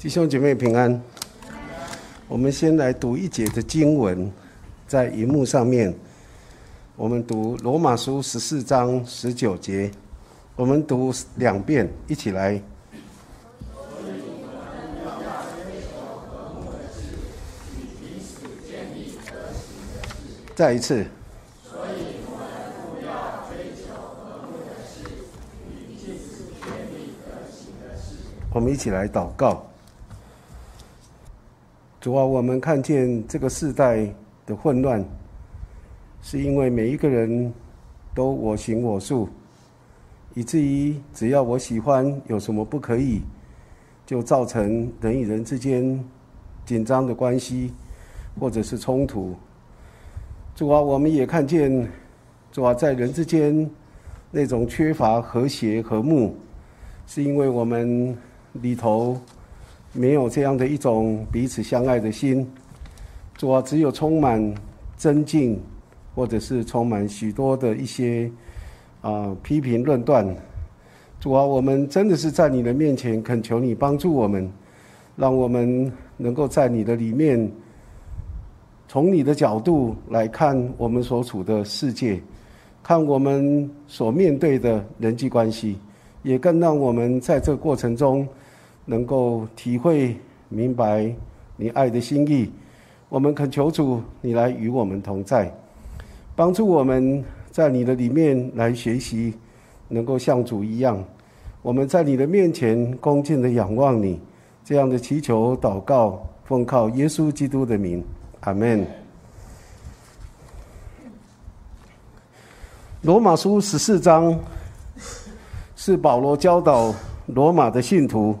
弟兄姐妹平安。我们先来读一节的经文，在荧幕上面，我们读罗马书十四章十九节，我们读两遍，一起来。再一次。我们一起来祷告。主啊，我们看见这个世代的混乱，是因为每一个人都我行我素，以至于只要我喜欢，有什么不可以，就造成人与人之间紧张的关系，或者是冲突。主啊，我们也看见，主啊，在人之间那种缺乏和谐和睦，是因为我们。里头没有这样的一种彼此相爱的心，主啊，只有充满尊敬，或者是充满许多的一些啊批评论断。主啊，我们真的是在你的面前恳求你帮助我们，让我们能够在你的里面，从你的角度来看我们所处的世界，看我们所面对的人际关系，也更让我们在这个过程中。能够体会明白你爱的心意，我们恳求主，你来与我们同在，帮助我们在你的里面来学习，能够像主一样，我们在你的面前恭敬的仰望你，这样的祈求祷告，奉靠耶稣基督的名，阿门。罗马书十四章是保罗教导罗马的信徒。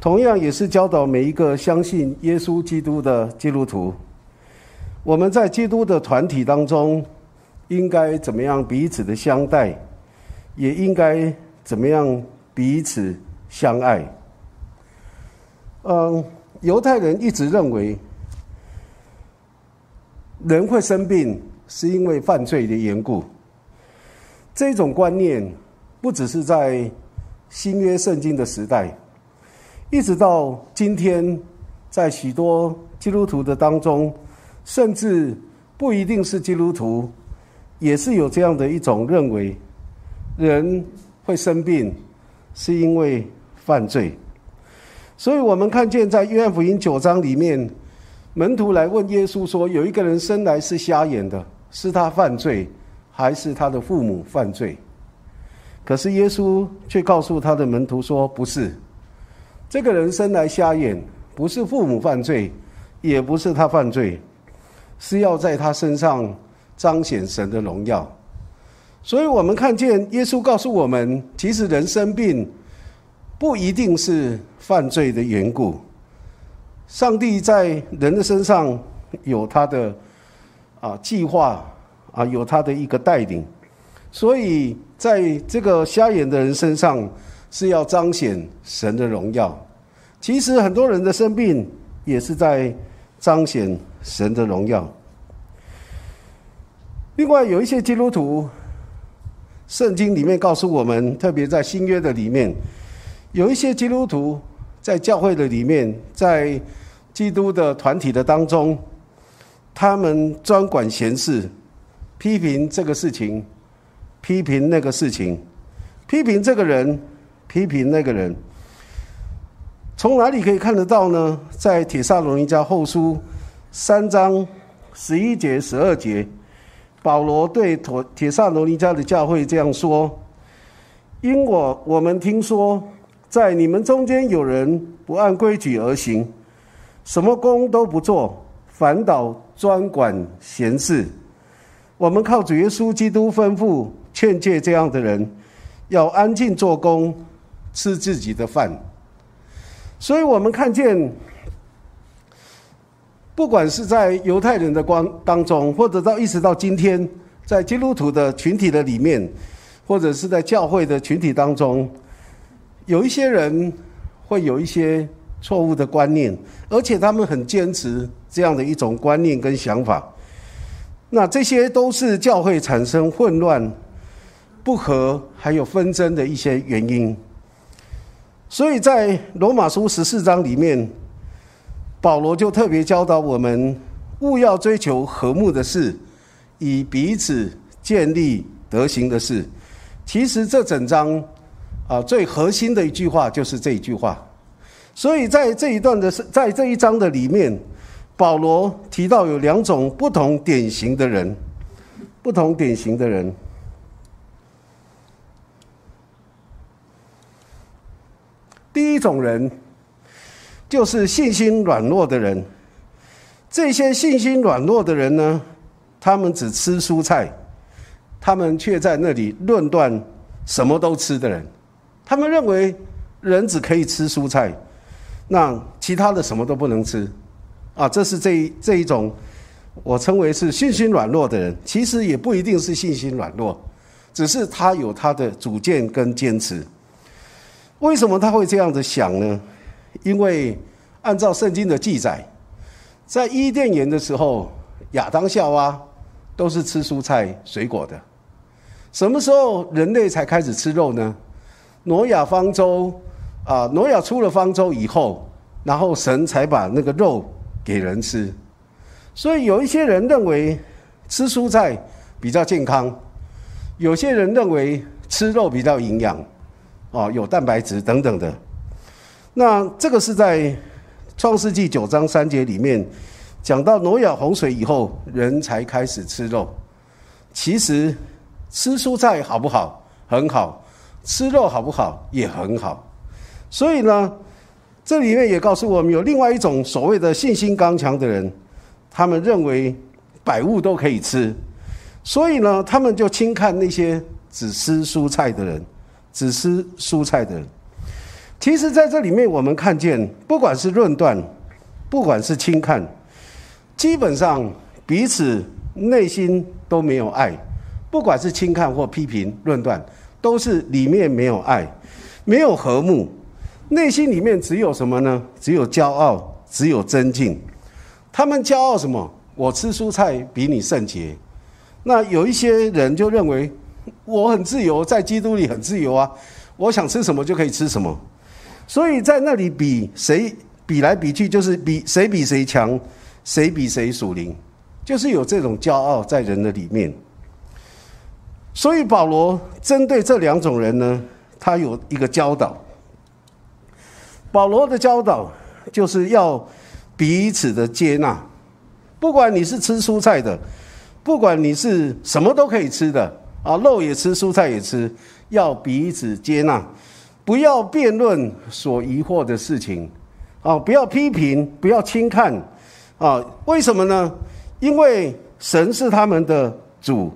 同样也是教导每一个相信耶稣基督的基督徒，我们在基督的团体当中，应该怎么样彼此的相待，也应该怎么样彼此相爱。嗯，犹太人一直认为，人会生病是因为犯罪的缘故。这种观念不只是在新约圣经的时代。一直到今天，在许多基督徒的当中，甚至不一定是基督徒，也是有这样的一种认为：人会生病，是因为犯罪。所以我们看见在约翰福音九章里面，门徒来问耶稣说：“有一个人生来是瞎眼的，是他犯罪，还是他的父母犯罪？”可是耶稣却告诉他的门徒说：“不是。”这个人生来瞎眼，不是父母犯罪，也不是他犯罪，是要在他身上彰显神的荣耀。所以我们看见耶稣告诉我们，其实人生病不一定是犯罪的缘故。上帝在人的身上有他的啊计划啊，有他的一个带领，所以在这个瞎眼的人身上。是要彰显神的荣耀。其实很多人的生病也是在彰显神的荣耀。另外，有一些基督徒，圣经里面告诉我们，特别在新约的里面，有一些基督徒在教会的里面，在基督的团体的当中，他们专管闲事，批评这个事情，批评那个事情，批评这个人。批评那个人，从哪里可以看得到呢？在《铁萨罗尼迦后书》三章十一节、十二节，保罗对铁铁萨罗尼迦的教会这样说：“因我我们听说，在你们中间有人不按规矩而行，什么工都不做，反倒专管闲事。我们靠主耶稣基督吩咐劝诫这样的人，要安静做工。”吃自己的饭，所以我们看见，不管是在犹太人的光当中，或者到一直到今天，在基督徒的群体的里面，或者是在教会的群体当中，有一些人会有一些错误的观念，而且他们很坚持这样的一种观念跟想法。那这些都是教会产生混乱、不和还有纷争的一些原因。所以在罗马书十四章里面，保罗就特别教导我们，勿要追求和睦的事，以彼此建立德行的事。其实这整章啊，最核心的一句话就是这一句话。所以在这一段的，在这一章的里面，保罗提到有两种不同典型的人，不同典型的人。第一种人就是信心软弱的人。这些信心软弱的人呢，他们只吃蔬菜，他们却在那里论断什么都吃的人。他们认为人只可以吃蔬菜。那其他的什么都不能吃，啊，这是这一这一种，我称为是信心软弱的人。其实也不一定是信心软弱，只是他有他的主见跟坚持。为什么他会这样子想呢？因为按照圣经的记载，在伊甸园的时候，亚当夏娃都是吃蔬菜水果的。什么时候人类才开始吃肉呢？挪亚方舟。啊，挪亚出了方舟以后，然后神才把那个肉给人吃。所以有一些人认为吃蔬菜比较健康，有些人认为吃肉比较营养，哦，有蛋白质等等的。那这个是在创世纪九章三节里面讲到挪亚洪水以后，人才开始吃肉。其实吃蔬菜好不好？很好。吃肉好不好？也很好。所以呢，这里面也告诉我们，有另外一种所谓的信心刚强的人，他们认为百物都可以吃，所以呢，他们就轻看那些只吃蔬菜的人，只吃蔬菜的人。其实，在这里面，我们看见，不管是论断，不管是轻看，基本上彼此内心都没有爱，不管是轻看或批评、论断，都是里面没有爱，没有和睦。内心里面只有什么呢？只有骄傲，只有尊敬。他们骄傲什么？我吃蔬菜比你圣洁。那有一些人就认为我很自由，在基督里很自由啊，我想吃什么就可以吃什么。所以在那里比谁比来比去，就是比谁比谁强，谁比谁属灵，就是有这种骄傲在人的里面。所以保罗针对这两种人呢，他有一个教导。保罗的教导就是要彼此的接纳，不管你是吃蔬菜的，不管你是什么都可以吃的啊，肉也吃，蔬菜也吃，要彼此接纳，不要辩论所疑惑的事情啊，不要批评，不要轻看啊。为什么呢？因为神是他们的主，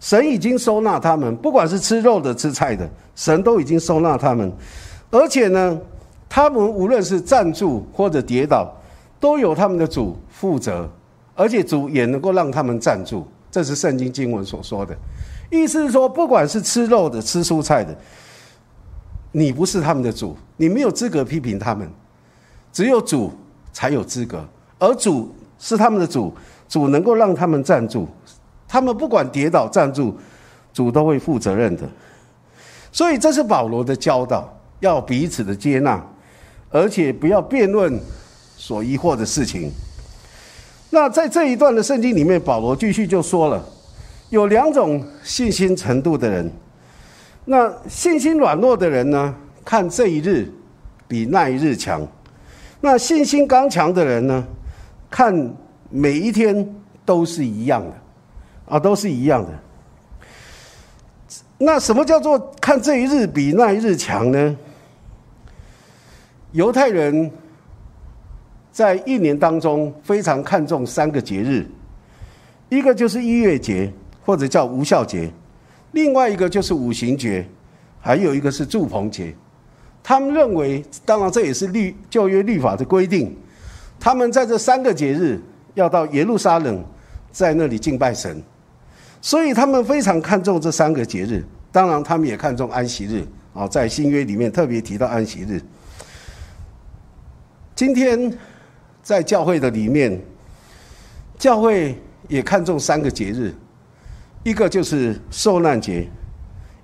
神已经收纳他们，不管是吃肉的、吃菜的，神都已经收纳他们，而且呢。他们无论是站住或者跌倒，都有他们的主负责，而且主也能够让他们站住。这是圣经经文所说的，意思是说，不管是吃肉的、吃蔬菜的，你不是他们的主，你没有资格批评他们，只有主才有资格。而主是他们的主，主能够让他们站住，他们不管跌倒站住，主都会负责任的。所以这是保罗的教导，要彼此的接纳。而且不要辩论所疑惑的事情。那在这一段的圣经里面，保罗继续就说了，有两种信心程度的人。那信心软弱的人呢，看这一日比那一日强；那信心刚强的人呢，看每一天都是一样的，啊，都是一样的。那什么叫做看这一日比那一日强呢？犹太人在一年当中非常看重三个节日，一个就是一月节，或者叫无效节；另外一个就是五行节，还有一个是祝棚节。他们认为，当然这也是律旧约律法的规定，他们在这三个节日要到耶路撒冷，在那里敬拜神，所以他们非常看重这三个节日。当然，他们也看重安息日啊，在新约里面特别提到安息日。今天在教会的里面，教会也看重三个节日，一个就是受难节，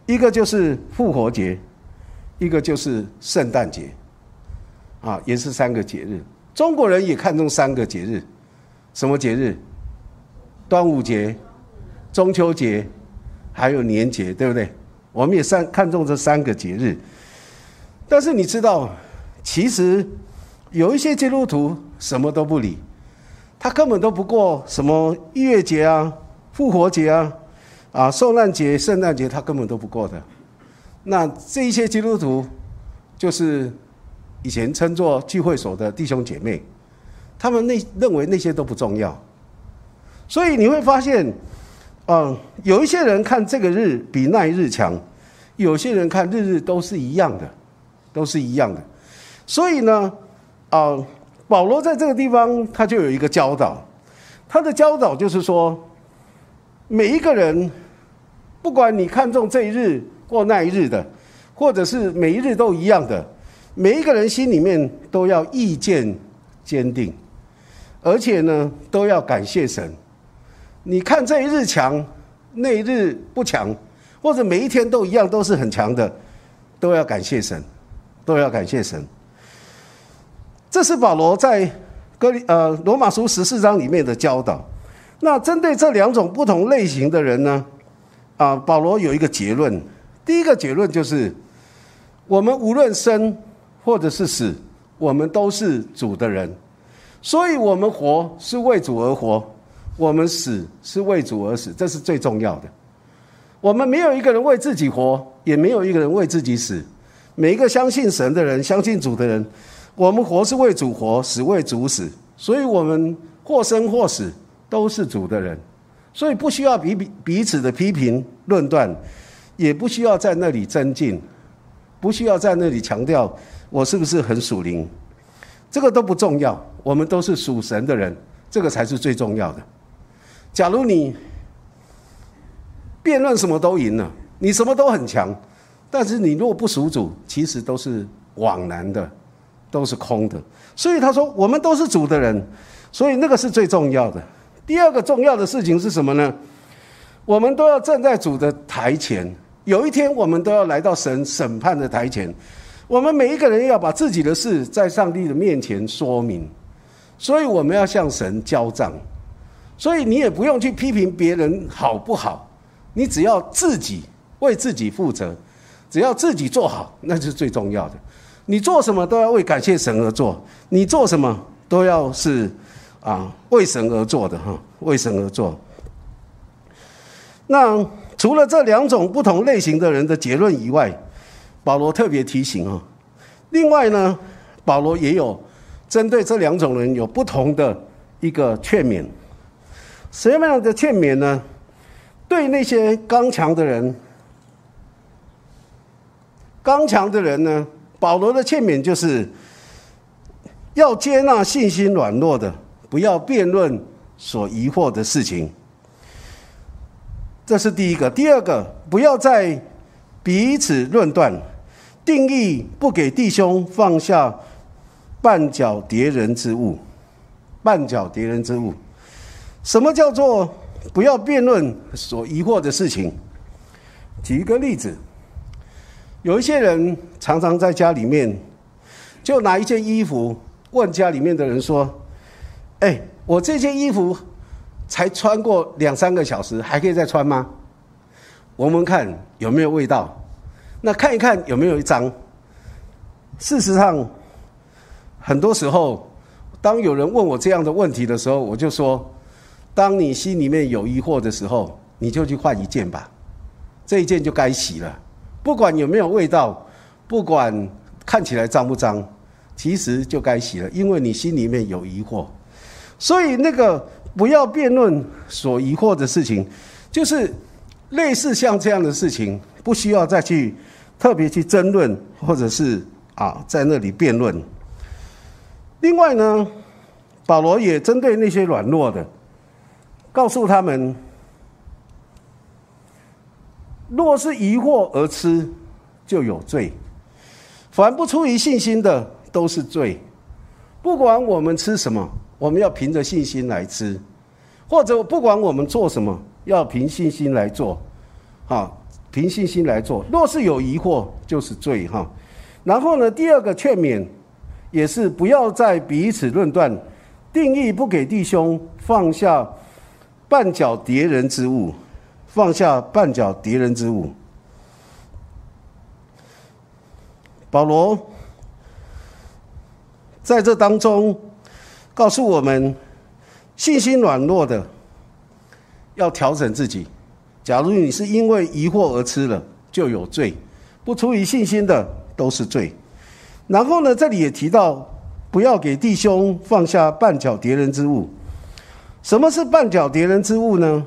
一个就是复活节，一个就是圣诞节，啊，也是三个节日。中国人也看重三个节日，什么节日？端午节、中秋节，还有年节，对不对？我们也三看重这三个节日。但是你知道，其实有一些基督徒什么都不理，他根本都不过什么逾越节啊、复活节啊、啊受难节、圣诞节，他根本都不过的。那这一些基督徒，就是以前称作聚会所的弟兄姐妹，他们那认为那些都不重要，所以你会发现，嗯，有一些人看这个日比那一日强，有些人看日日都是一样的，都是一样的。所以呢，啊，保罗在这个地方他就有一个教导，他的教导就是说，每一个人，不管你看中这一日。过那一日的，或者是每一日都一样的，每一个人心里面都要意见坚定，而且呢，都要感谢神。你看这一日强，那一日不强，或者每一天都一样，都是很强的，都要感谢神，都要感谢神。这是保罗在哥呃罗马书十四章里面的教导。那针对这两种不同类型的人呢，啊，保罗有一个结论。第一个结论就是，我们无论生或者是死，我们都是主的人，所以我们活是为主而活，我们死是为主而死，这是最重要的。我们没有一个人为自己活，也没有一个人为自己死。每一个相信神的人，相信主的人，我们活是为主活，死为主死，所以我们或生或死都是主的人，所以不需要彼彼彼此的批评论断。也不需要在那里增进，不需要在那里强调我是不是很属灵，这个都不重要。我们都是属神的人，这个才是最重要的。假如你辩论什么都赢了，你什么都很强，但是你如果不属主，其实都是枉然的，都是空的。所以他说，我们都是主的人，所以那个是最重要的。第二个重要的事情是什么呢？我们都要站在主的台前。有一天，我们都要来到神审判的台前，我们每一个人要把自己的事在上帝的面前说明，所以我们要向神交账。所以你也不用去批评别人好不好，你只要自己为自己负责，只要自己做好，那是最重要的。你做什么都要为感谢神而做，你做什么都要是啊为神而做的哈，为神而做。那。除了这两种不同类型的人的结论以外，保罗特别提醒啊，另外呢，保罗也有针对这两种人有不同的一个劝勉。什么样的劝勉呢？对那些刚强的人，刚强的人呢，保罗的劝勉就是要接纳信心软弱的，不要辩论所疑惑的事情。这是第一个，第二个，不要再彼此论断，定义不给弟兄放下绊脚叠人之物，绊脚叠人之物。什么叫做不要辩论所疑惑的事情？举一个例子，有一些人常常在家里面，就拿一件衣服问家里面的人说：“哎，我这件衣服。”才穿过两三个小时，还可以再穿吗？闻闻看有没有味道，那看一看有没有一张。事实上，很多时候，当有人问我这样的问题的时候，我就说：当你心里面有疑惑的时候，你就去换一件吧，这一件就该洗了。不管有没有味道，不管看起来脏不脏，其实就该洗了，因为你心里面有疑惑。所以那个。不要辩论所疑惑的事情，就是类似像这样的事情，不需要再去特别去争论，或者是啊在那里辩论。另外呢，保罗也针对那些软弱的，告诉他们：若是疑惑而吃，就有罪；凡不出于信心的，都是罪。不管我们吃什么。我们要凭着信心来吃，或者不管我们做什么，要凭信心来做，啊，凭信心来做。若是有疑惑，就是罪哈。然后呢，第二个劝勉也是不要再彼此论断，定义不给弟兄放下绊脚叠人之物，放下绊脚叠人之物。保罗在这当中告诉我们，信心软弱的要调整自己。假如你是因为疑惑而吃了，就有罪；不出于信心的都是罪。然后呢，这里也提到，不要给弟兄放下绊脚敌人之物。什么是绊脚敌人之物呢？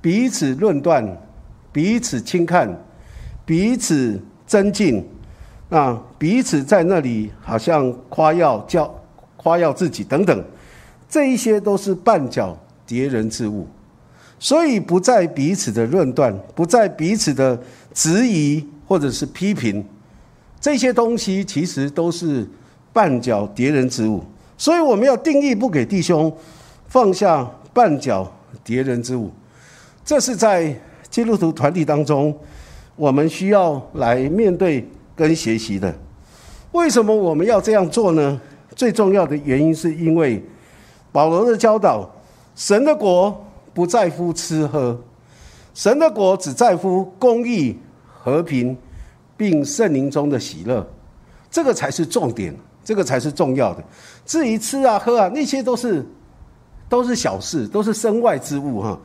彼此论断，彼此轻看，彼此增进。啊，彼此在那里好像夸耀、叫夸耀自己等等，这一些都是绊脚叠人之物，所以不在彼此的论断，不在彼此的质疑或者是批评，这些东西其实都是绊脚叠人之物。所以我们要定义不给弟兄放下绊脚叠人之物，这是在基督徒团体当中，我们需要来面对。跟学习的，为什么我们要这样做呢？最重要的原因是因为保罗的教导：神的国不在乎吃喝，神的国只在乎公义、和平，并圣灵中的喜乐。这个才是重点，这个才是重要的。至于吃啊、喝啊，那些都是都是小事，都是身外之物哈。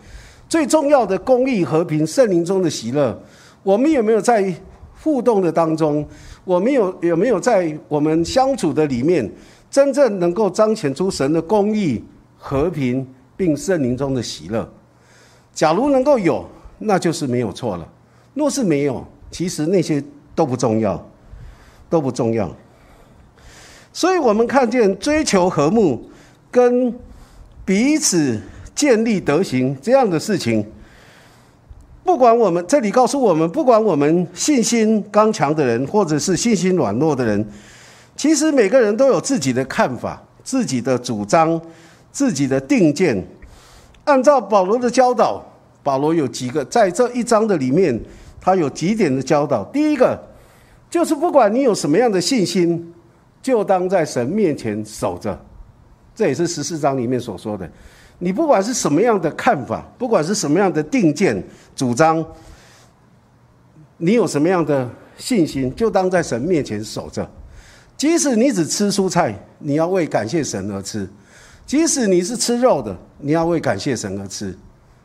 最重要的公义、和平、圣灵中的喜乐，我们有没有在？互动的当中，我们有有没有在我们相处的里面，真正能够彰显出神的公义、和平，并圣灵中的喜乐？假如能够有，那就是没有错了；若是没有，其实那些都不重要，都不重要。所以我们看见追求和睦，跟彼此建立德行这样的事情。不管我们这里告诉我们，不管我们信心刚强的人，或者是信心软弱的人，其实每个人都有自己的看法、自己的主张、自己的定见。按照保罗的教导，保罗有几个在这一章的里面，他有几点的教导。第一个就是不管你有什么样的信心，就当在神面前守着。这也是十四章里面所说的。你不管是什么样的看法，不管是什么样的定见主张，你有什么样的信心，就当在神面前守着。即使你只吃蔬菜，你要为感谢神而吃；即使你是吃肉的，你要为感谢神而吃。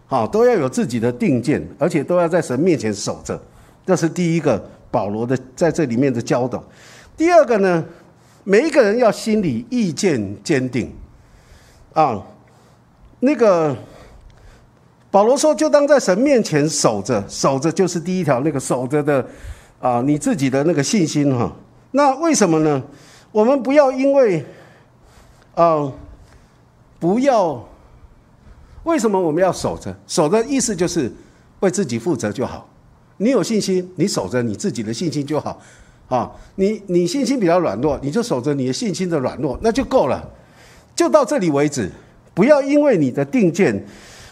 好，都要有自己的定见，而且都要在神面前守着。这是第一个保罗的在这里面的教导。第二个呢，每一个人要心里意见坚定，啊。那个保罗说：“就当在神面前守着，守着就是第一条那个守着的啊，你自己的那个信心哈。那为什么呢？我们不要因为啊，不要为什么我们要守着？守的意思就是为自己负责就好。你有信心，你守着你自己的信心就好啊。你你信心比较软弱，你就守着你的信心的软弱，那就够了，就到这里为止。”不要因为你的定见，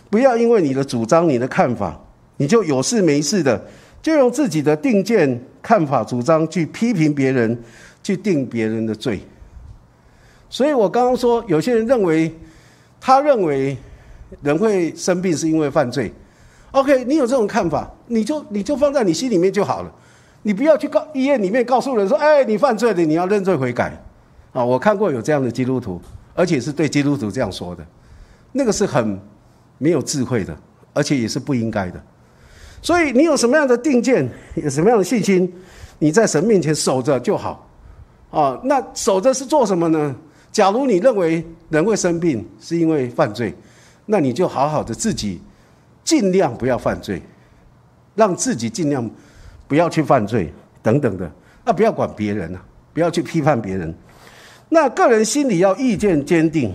不要因为你的主张、你的看法，你就有事没事的，就用自己的定见、看法、主张去批评别人，去定别人的罪。所以我刚刚说，有些人认为，他认为人会生病是因为犯罪。OK，你有这种看法，你就你就放在你心里面就好了，你不要去告医院里面告诉人说，哎，你犯罪了，你要认罪悔改。啊，我看过有这样的基督徒。而且是对基督徒这样说的，那个是很没有智慧的，而且也是不应该的。所以你有什么样的定见，有什么样的信心，你在神面前守着就好。啊，那守着是做什么呢？假如你认为人会生病是因为犯罪，那你就好好的自己尽量不要犯罪，让自己尽量不要去犯罪等等的。那不要管别人啊，不要去批判别人。那个人心里要意见坚定，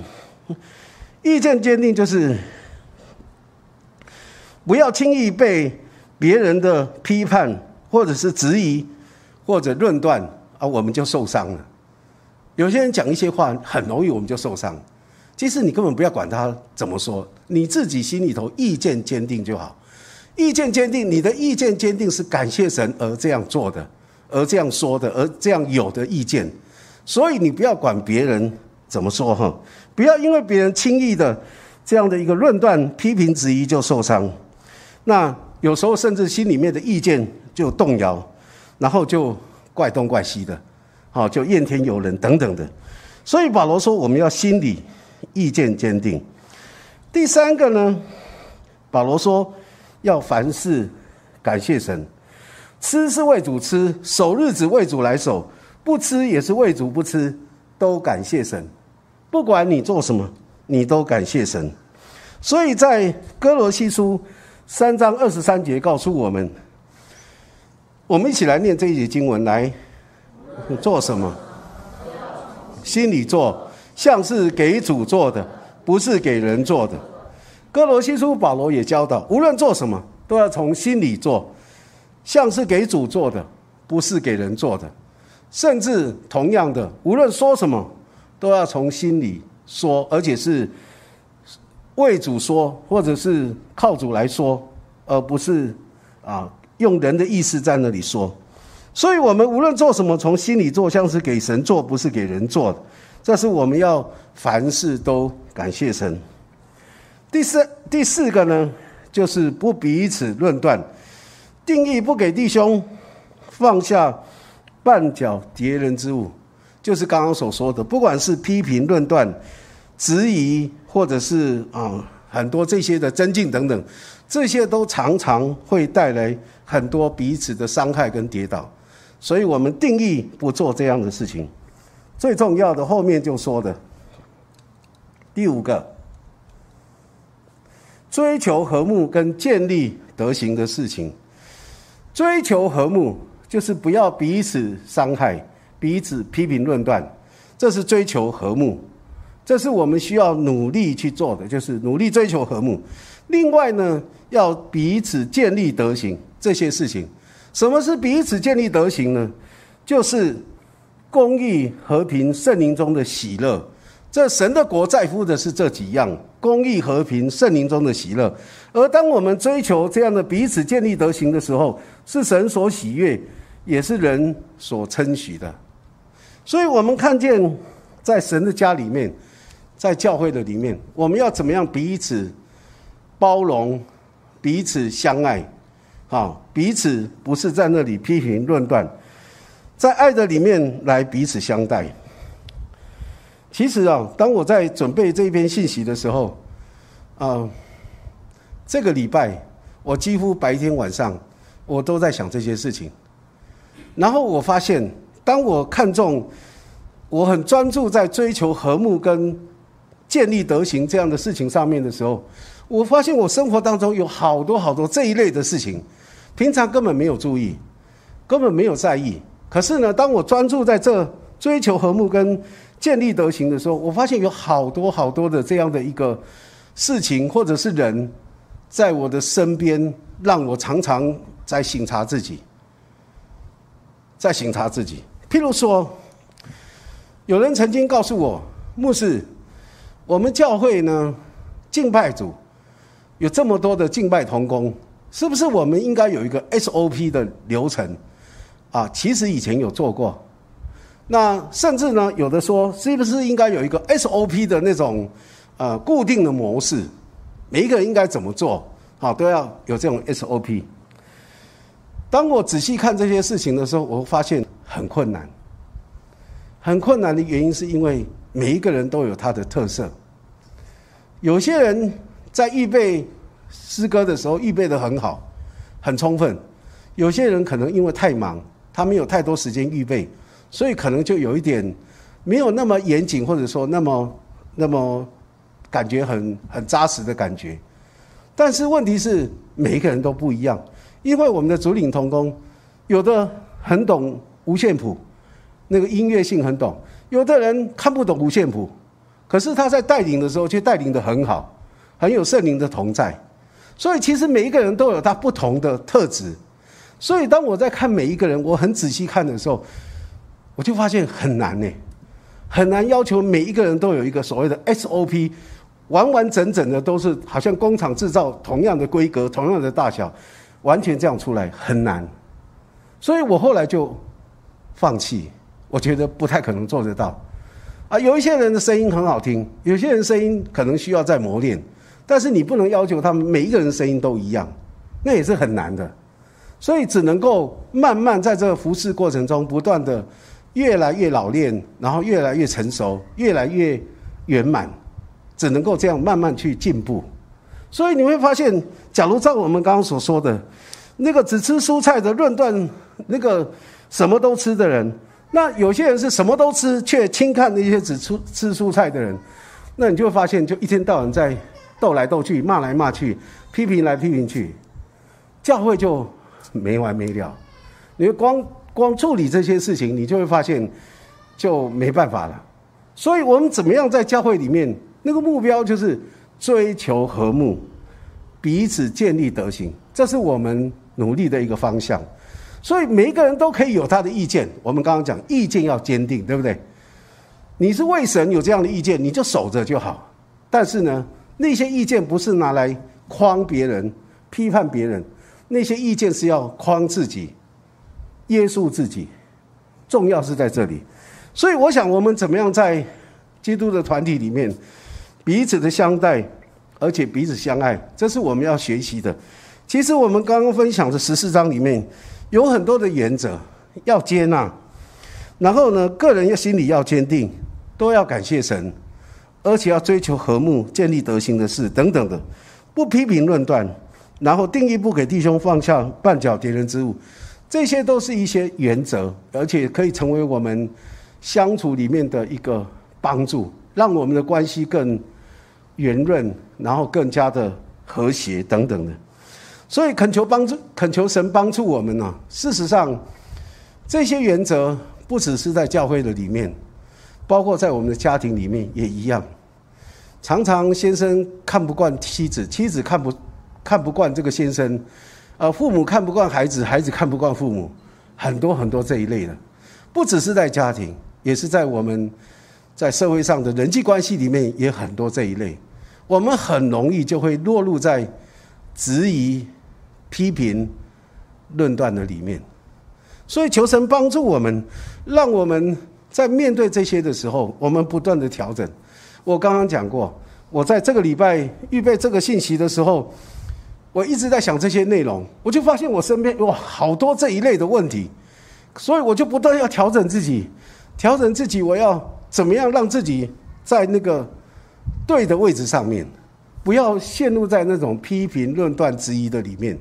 意见坚定就是不要轻易被别人的批判或者是质疑或者论断啊，我们就受伤了。有些人讲一些话很容易，我们就受伤。其实你根本不要管他怎么说，你自己心里头意见坚定就好。意见坚定，你的意见坚定是感谢神而这样做的，而这样说的，而这样有的意见。所以你不要管别人怎么说哈，不要因为别人轻易的这样的一个论断、批评、质疑就受伤。那有时候甚至心里面的意见就动摇，然后就怪东怪西的，好就怨天尤人等等的。所以保罗说，我们要心里意见坚定。第三个呢，保罗说要凡事感谢神，吃是为主吃，守日子为主来守。不吃也是为主不吃，都感谢神。不管你做什么，你都感谢神。所以在哥罗西书三章二十三节告诉我们，我们一起来念这一节经文：来做什么？心里做，像是给主做的，不是给人做的。哥罗西书保罗也教导，无论做什么，都要从心里做，像是给主做的，不是给人做的。甚至同样的，无论说什么，都要从心里说，而且是为主说，或者是靠主来说，而不是啊用人的意思在那里说。所以，我们无论做什么，从心里做，像是给神做，不是给人做的。这是我们要凡事都感谢神。第四第四个呢，就是不彼此论断，定义不给弟兄放下。绊脚敌人之物，就是刚刚所说的，不管是批评、论断、质疑，或者是啊很多这些的增进等等，这些都常常会带来很多彼此的伤害跟跌倒。所以我们定义不做这样的事情。最重要的后面就说的第五个，追求和睦跟建立德行的事情，追求和睦。就是不要彼此伤害、彼此批评论断，这是追求和睦，这是我们需要努力去做的，就是努力追求和睦。另外呢，要彼此建立德行这些事情。什么是彼此建立德行呢？就是公义、和平、圣灵中的喜乐。这神的国在乎的是这几样：公义、和平、圣灵中的喜乐。而当我们追求这样的彼此建立德行的时候，是神所喜悦。也是人所称许的，所以我们看见在神的家里面，在教会的里面，我们要怎么样彼此包容、彼此相爱，啊，彼此不是在那里批评论断，在爱的里面来彼此相待。其实啊，当我在准备这一篇信息的时候，啊，这个礼拜我几乎白天晚上我都在想这些事情。然后我发现，当我看重，我很专注在追求和睦跟建立德行这样的事情上面的时候，我发现我生活当中有好多好多这一类的事情，平常根本没有注意，根本没有在意。可是呢，当我专注在这追求和睦跟建立德行的时候，我发现有好多好多的这样的一个事情或者是人，在我的身边，让我常常在省察自己。在审查自己。譬如说，有人曾经告诉我，牧师，我们教会呢，敬拜组有这么多的敬拜同工，是不是我们应该有一个 SOP 的流程？啊，其实以前有做过。那甚至呢，有的说，是不是应该有一个 SOP 的那种呃固定的模式？每一个人应该怎么做？好，都要有这种 SOP。当我仔细看这些事情的时候，我发现很困难。很困难的原因是因为每一个人都有他的特色。有些人在预备诗歌的时候预备的很好，很充分；有些人可能因为太忙，他没有太多时间预备，所以可能就有一点没有那么严谨，或者说那么那么感觉很很扎实的感觉。但是问题是，每一个人都不一样。因为我们的主领同工，有的很懂五线谱，那个音乐性很懂；有的人看不懂五线谱，可是他在带领的时候却带领的很好，很有圣灵的同在。所以其实每一个人都有他不同的特质。所以当我在看每一个人，我很仔细看的时候，我就发现很难呢，很难要求每一个人都有一个所谓的 SOP，完完整整的都是好像工厂制造同样的规格、同样的大小。完全这样出来很难，所以我后来就放弃，我觉得不太可能做得到。啊，有一些人的声音很好听，有些人声音可能需要再磨练，但是你不能要求他们每一个人声音都一样，那也是很难的。所以只能够慢慢在这个服侍过程中，不断的越来越老练，然后越来越成熟，越来越圆满，只能够这样慢慢去进步。所以你会发现，假如照我们刚刚所说的，那个只吃蔬菜的论断，那个什么都吃的人，那有些人是什么都吃，却轻看那些只吃吃蔬菜的人，那你就会发现，就一天到晚在斗来斗去，骂来骂去，批评来批评去，教会就。没完没了，你光光处理这些事情，你就会发现就没办法了。所以我们怎么样在教会里面，那个目标就是追求和睦，彼此建立德行，这是我们努力的一个方向。所以每一个人都可以有他的意见，我们刚刚讲意见要坚定，对不对？你是为神有这样的意见，你就守着就好。但是呢，那些意见不是拿来框别人、批判别人。那些意见是要框自己、约束自己，重要是在这里。所以，我想我们怎么样在基督的团体里面彼此的相待，而且彼此相爱，这是我们要学习的。其实，我们刚刚分享的十四章里面有很多的原则要接纳，然后呢，个人要心里要坚定，都要感谢神，而且要追求和睦、建立德行的事等等的，不批评论断。然后定义不给弟兄放下绊脚跌人之物，这些都是一些原则，而且可以成为我们相处里面的一个帮助，让我们的关系更圆润，然后更加的和谐等等的。所以恳求帮助，恳求神帮助我们呢。事实上，这些原则不只是在教会的里面，包括在我们的家庭里面也一样。常常先生看不惯妻子，妻子看不。看不惯这个先生，呃，父母看不惯孩子，孩子看不惯父母，很多很多这一类的，不只是在家庭，也是在我们在社会上的人际关系里面也很多这一类。我们很容易就会落入在质疑、批评、论断的里面。所以求神帮助我们，让我们在面对这些的时候，我们不断的调整。我刚刚讲过，我在这个礼拜预备这个信息的时候。我一直在想这些内容，我就发现我身边哇好多这一类的问题，所以我就不断要调整自己，调整自己，我要怎么样让自己在那个对的位置上面，不要陷入在那种批评、论断、之疑的里面，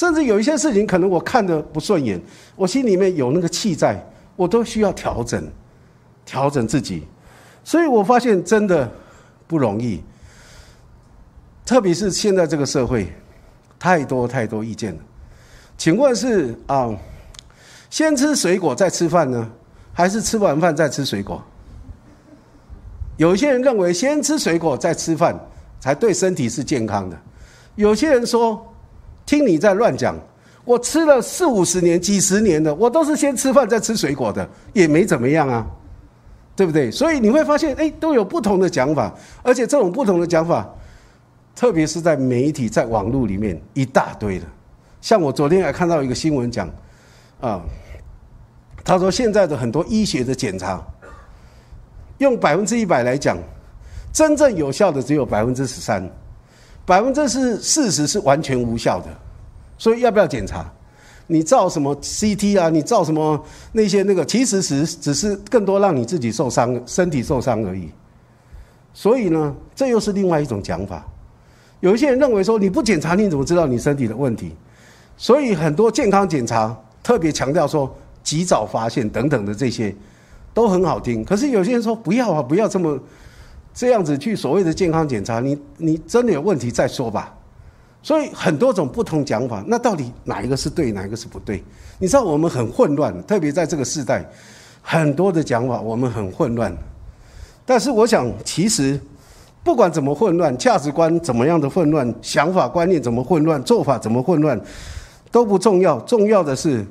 甚至有一些事情可能我看的不顺眼，我心里面有那个气在，我都需要调整，调整自己，所以我发现真的不容易，特别是现在这个社会。太多太多意见了，请问是啊，先吃水果再吃饭呢，还是吃完饭再吃水果？有些人认为先吃水果再吃饭才对身体是健康的，有些人说听你在乱讲，我吃了四五十年、几十年的，我都是先吃饭再吃水果的，也没怎么样啊，对不对？所以你会发现，哎，都有不同的讲法，而且这种不同的讲法。特别是在媒体、在网络里面一大堆的，像我昨天还看到一个新闻讲，啊，他说现在的很多医学的检查，用百分之一百来讲，真正有效的只有百分之十三，百分之四四十是完全无效的，所以要不要检查？你照什么 CT 啊？你照什么那些那个？其实是只是更多让你自己受伤、身体受伤而已。所以呢，这又是另外一种讲法。有一些人认为说你不检查你怎么知道你身体的问题？所以很多健康检查特别强调说及早发现等等的这些都很好听。可是有些人说不要啊，不要这么这样子去所谓的健康检查，你你真的有问题再说吧。所以很多种不同讲法，那到底哪一个是对，哪一个是不对？你知道我们很混乱，特别在这个时代，很多的讲法我们很混乱。但是我想其实。不管怎么混乱，价值观怎么样的混乱，想法观念怎么混乱，做法怎么混乱，都不重要。重要的是，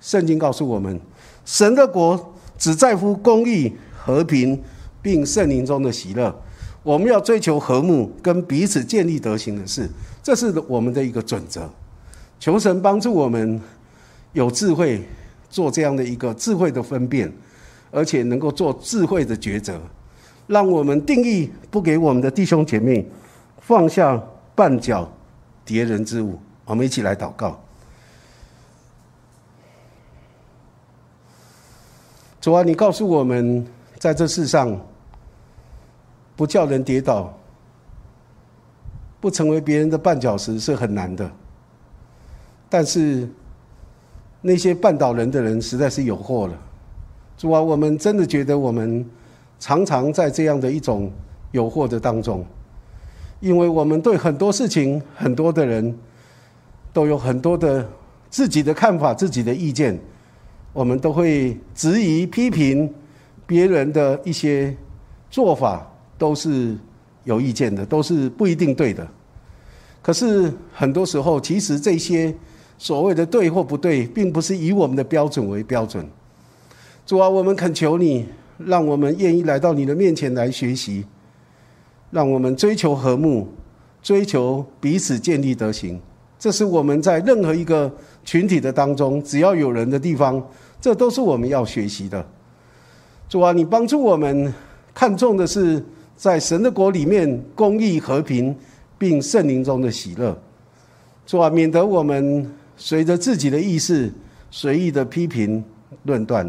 圣经告诉我们，神的国只在乎公义、和平，并圣灵中的喜乐。我们要追求和睦，跟彼此建立德行的事，这是我们的一个准则。求神帮助我们有智慧，做这样的一个智慧的分辨，而且能够做智慧的抉择，让我们定义不给我们的弟兄姐妹放下绊脚跌人之物。我们一起来祷告。主啊，你告诉我们，在这世上不叫人跌倒，不成为别人的绊脚石是很难的。但是那些绊倒人的人实在是有祸了。主啊，我们真的觉得我们常常在这样的一种有祸的当中，因为我们对很多事情、很多的人都有很多的自己的看法、自己的意见。我们都会质疑、批评别人的一些做法，都是有意见的，都是不一定对的。可是很多时候，其实这些所谓的对或不对，并不是以我们的标准为标准。主啊，我们恳求你，让我们愿意来到你的面前来学习，让我们追求和睦，追求彼此建立德行。这是我们在任何一个群体的当中，只要有人的地方，这都是我们要学习的。主啊，你帮助我们看重的是在神的国里面公义、和平，并圣灵中的喜乐。主啊，免得我们随着自己的意识随意的批评论断。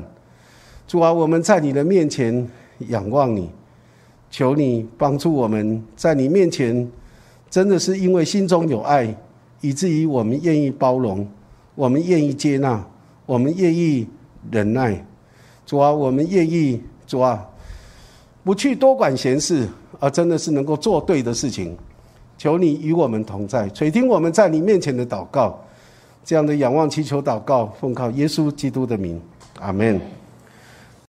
主啊，我们在你的面前仰望你，求你帮助我们在你面前，真的是因为心中有爱。以至于我们愿意包容，我们愿意接纳，我们愿意忍耐。主啊，我们愿意主啊，不去多管闲事，而真的是能够做对的事情。求你与我们同在，垂听我们在你面前的祷告。这样的仰望祈求祷告，奉靠耶稣基督的名，阿门。